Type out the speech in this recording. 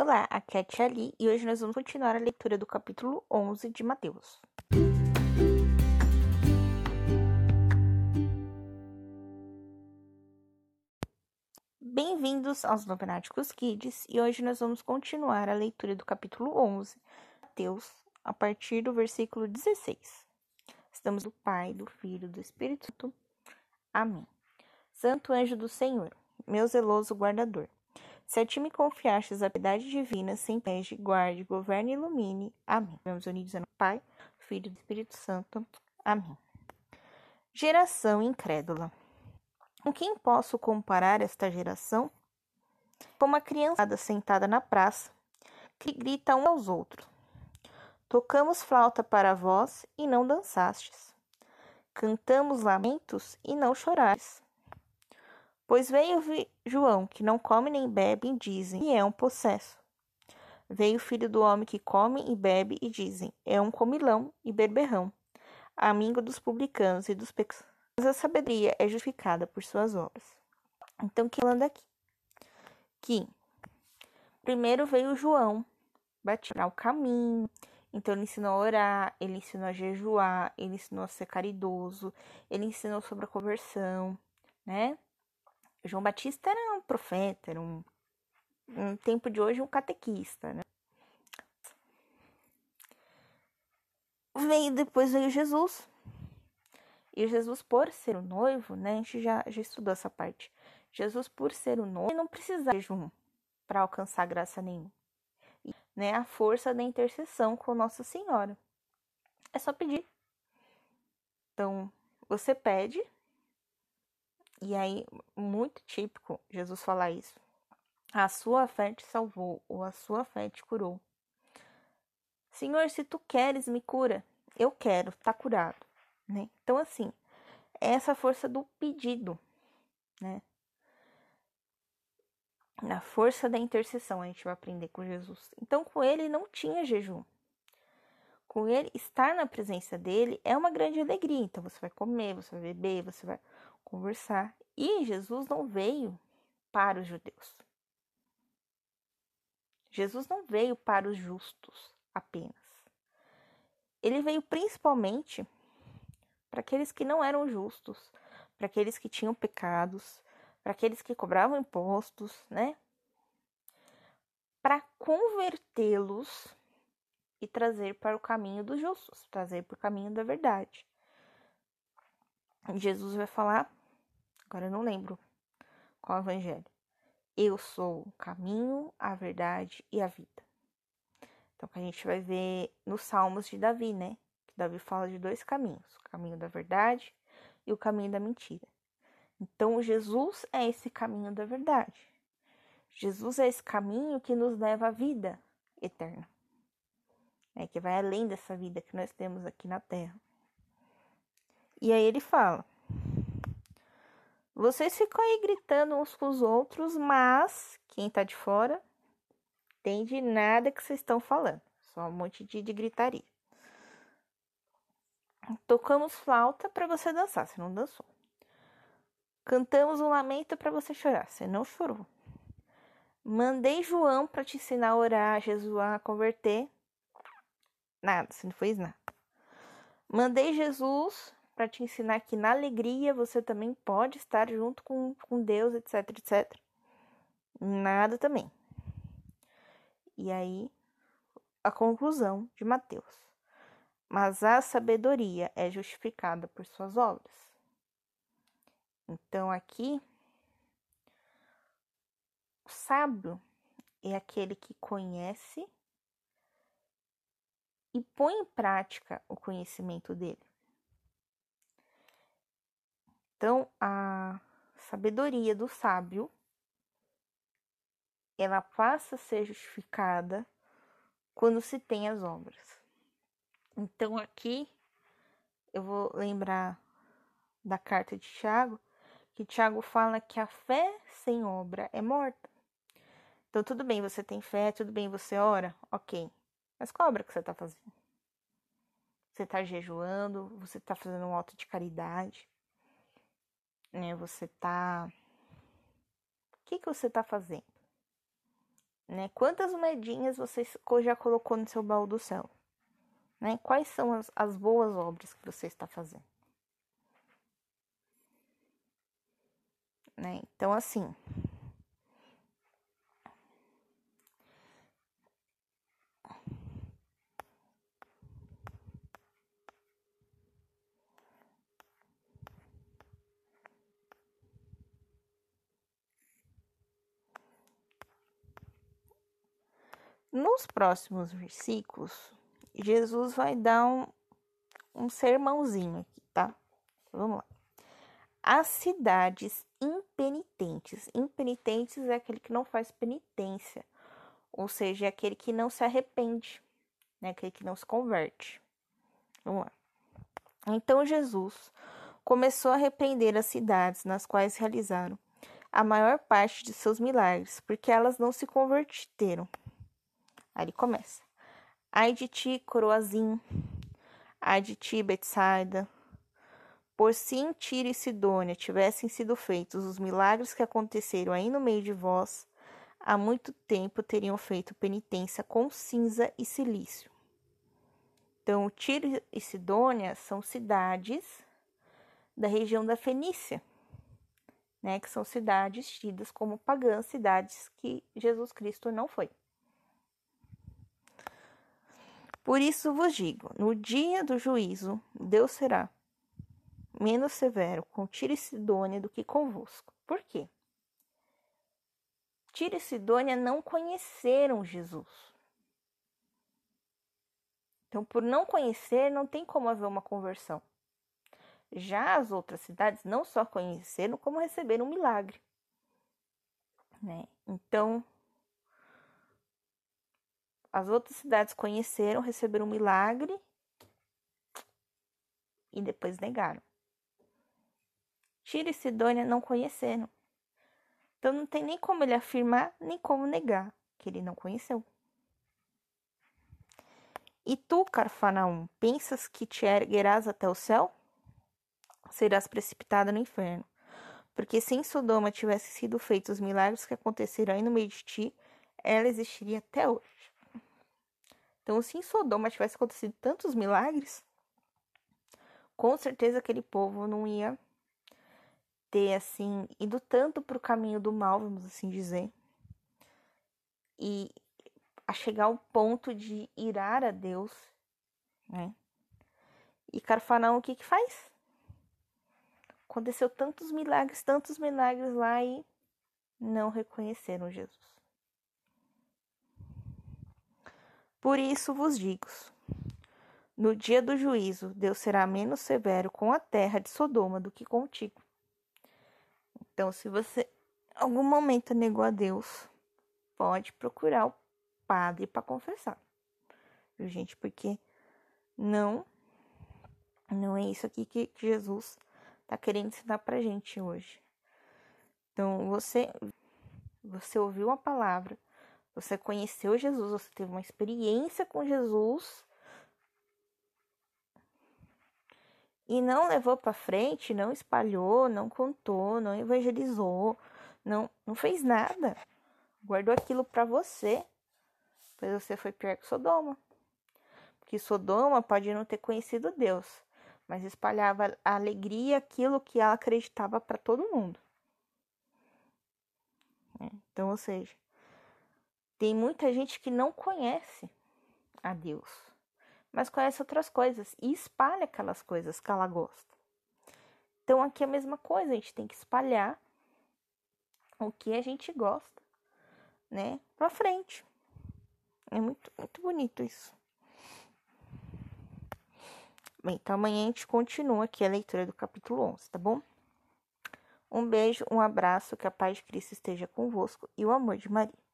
Olá, aqui é a Tia Ali e hoje nós vamos continuar a leitura do capítulo 11 de Mateus. Bem-vindos aos Novenáticos Kids e hoje nós vamos continuar a leitura do capítulo 11, Mateus, a partir do versículo 16. Estamos do Pai, do Filho, do Espírito Santo. Amém. Santo anjo do Senhor, meu zeloso guardador se a ti me confiastes a piedade divina, sem pede, guarde, governe e ilumine. Amém. Vamos unidos no Pai, Filho e Espírito Santo. Amém. Geração incrédula. Com quem posso comparar esta geração? Como uma criançada sentada na praça, que grita uns aos outros. Tocamos flauta para vós e não dançastes. Cantamos lamentos e não chorares. Pois veio João, que não come nem bebe, e dizem, e é um possesso. Veio o filho do homem que come e bebe, e dizem, é um comilão e berberrão, amigo dos publicanos e dos pecadores. Mas a sabedoria é justificada por suas obras. Então, que falando aqui? Que primeiro veio João, batizar o caminho, então ele ensinou a orar, ele ensinou a jejuar, ele ensinou a ser caridoso, ele ensinou sobre a conversão, né? João Batista era um profeta, era um, um tempo de hoje um catequista, né? Veio depois veio Jesus. E Jesus, por ser o noivo, né? A gente já, já estudou essa parte. Jesus, por ser o noivo, não precisa de jejum para alcançar graça nenhuma. E, né, a força da intercessão com Nossa Senhora. É só pedir. Então, você pede, e aí, muito típico Jesus falar isso. A sua fé te salvou, ou a sua fé te curou. Senhor, se tu queres, me cura. Eu quero, tá curado, né? Então, assim, é essa força do pedido, né? Na força da intercessão a gente vai aprender com Jesus. Então, com ele não tinha jejum. Com ele, estar na presença dele é uma grande alegria. Então, você vai comer, você vai beber, você vai conversar. E Jesus não veio para os judeus. Jesus não veio para os justos apenas. Ele veio principalmente para aqueles que não eram justos, para aqueles que tinham pecados, para aqueles que cobravam impostos, né? Para convertê-los e trazer para o caminho dos justos, trazer para o caminho da verdade. Jesus vai falar Agora eu não lembro qual evangelho. Eu sou o caminho, a verdade e a vida. Então, que a gente vai ver nos Salmos de Davi, né? Que Davi fala de dois caminhos: o caminho da verdade e o caminho da mentira. Então, Jesus é esse caminho da verdade. Jesus é esse caminho que nos leva à vida eterna, né? que vai além dessa vida que nós temos aqui na Terra. E aí ele fala vocês ficam aí gritando uns com os outros, mas quem tá de fora entende nada que vocês estão falando. Só um monte de, de gritaria. Tocamos flauta para você dançar, você não dançou. Cantamos um lamento para você chorar, você não chorou. Mandei João para te ensinar a orar, a jesuar, a converter. Nada, você não fez nada. Mandei Jesus para te ensinar que na alegria você também pode estar junto com, com Deus, etc, etc. Nada também. E aí, a conclusão de Mateus. Mas a sabedoria é justificada por suas obras. Então, aqui, o sábio é aquele que conhece e põe em prática o conhecimento dele. Então, a sabedoria do sábio ela passa a ser justificada quando se tem as obras. Então, aqui eu vou lembrar da carta de Tiago, que Tiago fala que a fé sem obra é morta. Então, tudo bem, você tem fé, tudo bem, você ora, ok. Mas qual obra que você está fazendo? Você está jejuando, você está fazendo um ato de caridade, né? Você tá. O que, que você tá fazendo? Né? Quantas moedinhas você já colocou no seu baú do céu? Né? Quais são as, as boas obras que você está fazendo? Né? Então, assim, Nos próximos versículos, Jesus vai dar um, um sermãozinho aqui, tá? Vamos lá. As cidades impenitentes. Impenitentes é aquele que não faz penitência, ou seja, é aquele que não se arrepende, né? Aquele que não se converte. Vamos lá. Então Jesus começou a repreender as cidades nas quais realizaram a maior parte de seus milagres, porque elas não se converteram. Aí ele começa. Ai de ti, Coroazim. Ai de ti, Betsaida. Por em Tiro e Sidônia tivessem sido feitos os milagres que aconteceram aí no meio de vós, há muito tempo teriam feito penitência com cinza e silício. Então, Tiro e Sidônia são cidades da região da Fenícia, né, que são cidades tidas como pagãs, cidades que Jesus Cristo não foi. Por isso vos digo: no dia do juízo, Deus será menos severo com Tiro e Sidônia do que convosco. Por quê? Tiro e Sidônia não conheceram Jesus. Então, por não conhecer, não tem como haver uma conversão. Já as outras cidades não só conheceram, como receberam um milagre. Né? Então, as outras cidades conheceram, receberam um milagre e depois negaram. Tiro e Sidônia não conheceram. Então não tem nem como ele afirmar, nem como negar que ele não conheceu. E tu, Carfanaum, pensas que te erguerás até o céu? Serás precipitada no inferno. Porque se em Sodoma tivessem sido feitos os milagres que aconteceram aí no meio de ti, ela existiria até hoje. Então, se em Sodoma tivesse acontecido tantos milagres, com certeza aquele povo não ia ter assim ido tanto para o caminho do mal, vamos assim dizer, e a chegar ao ponto de irar a Deus, né? E Carfanão o que que faz? Aconteceu tantos milagres, tantos milagres lá e não reconheceram Jesus. Por isso vos digo: no dia do juízo, Deus será menos severo com a terra de Sodoma do que contigo. Então, se você em algum momento negou a Deus, pode procurar o padre para confessar. Viu, gente? Porque não não é isso aqui que Jesus está querendo ensinar pra gente hoje. Então, você você ouviu a palavra, você conheceu Jesus, você teve uma experiência com Jesus e não levou para frente, não espalhou, não contou, não evangelizou, não não fez nada. Guardou aquilo para você. Pois você foi pior que Sodoma. Porque Sodoma pode não ter conhecido Deus, mas espalhava a alegria, aquilo que ela acreditava para todo mundo. É, então, ou seja, tem muita gente que não conhece a Deus, mas conhece outras coisas e espalha aquelas coisas que ela gosta. Então aqui é a mesma coisa, a gente tem que espalhar o que a gente gosta, né, para frente. É muito, muito bonito isso. Bem, então amanhã a gente continua aqui a leitura do capítulo 11, tá bom? Um beijo, um abraço, que a paz de Cristo esteja convosco e o amor de Maria.